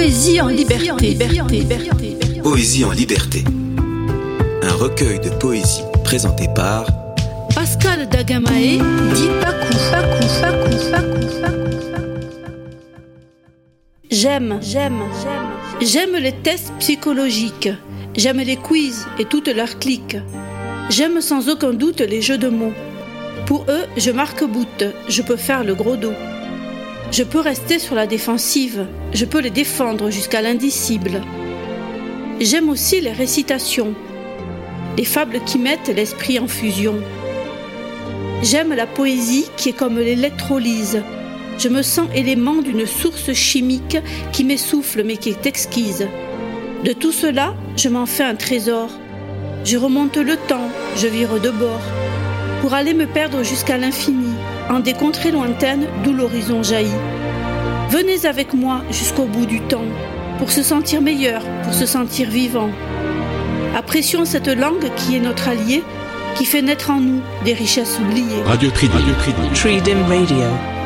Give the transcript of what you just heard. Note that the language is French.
Poésie en liberté. Poésie en liberté. Un recueil de poésie présenté par Pascal Dagamae dit. J'aime, j'aime, j'aime. J'aime les tests psychologiques. J'aime les quiz et toutes leurs cliques. J'aime sans aucun doute les jeux de mots. Pour eux, je marque bout, je peux faire le gros dos. Je peux rester sur la défensive, je peux les défendre jusqu'à l'indicible. J'aime aussi les récitations, les fables qui mettent l'esprit en fusion. J'aime la poésie qui est comme l'électrolyse. Je me sens élément d'une source chimique qui m'essouffle mais qui est exquise. De tout cela, je m'en fais un trésor. Je remonte le temps, je vire de bord, pour aller me perdre jusqu'à l'infini, en des contrées lointaines d'où l'horizon jaillit. Venez avec moi jusqu'au bout du temps, pour se sentir meilleur, pour se sentir vivant. Apprécions cette langue qui est notre allié, qui fait naître en nous des richesses oubliées. Radio Tridim. Radio Radio.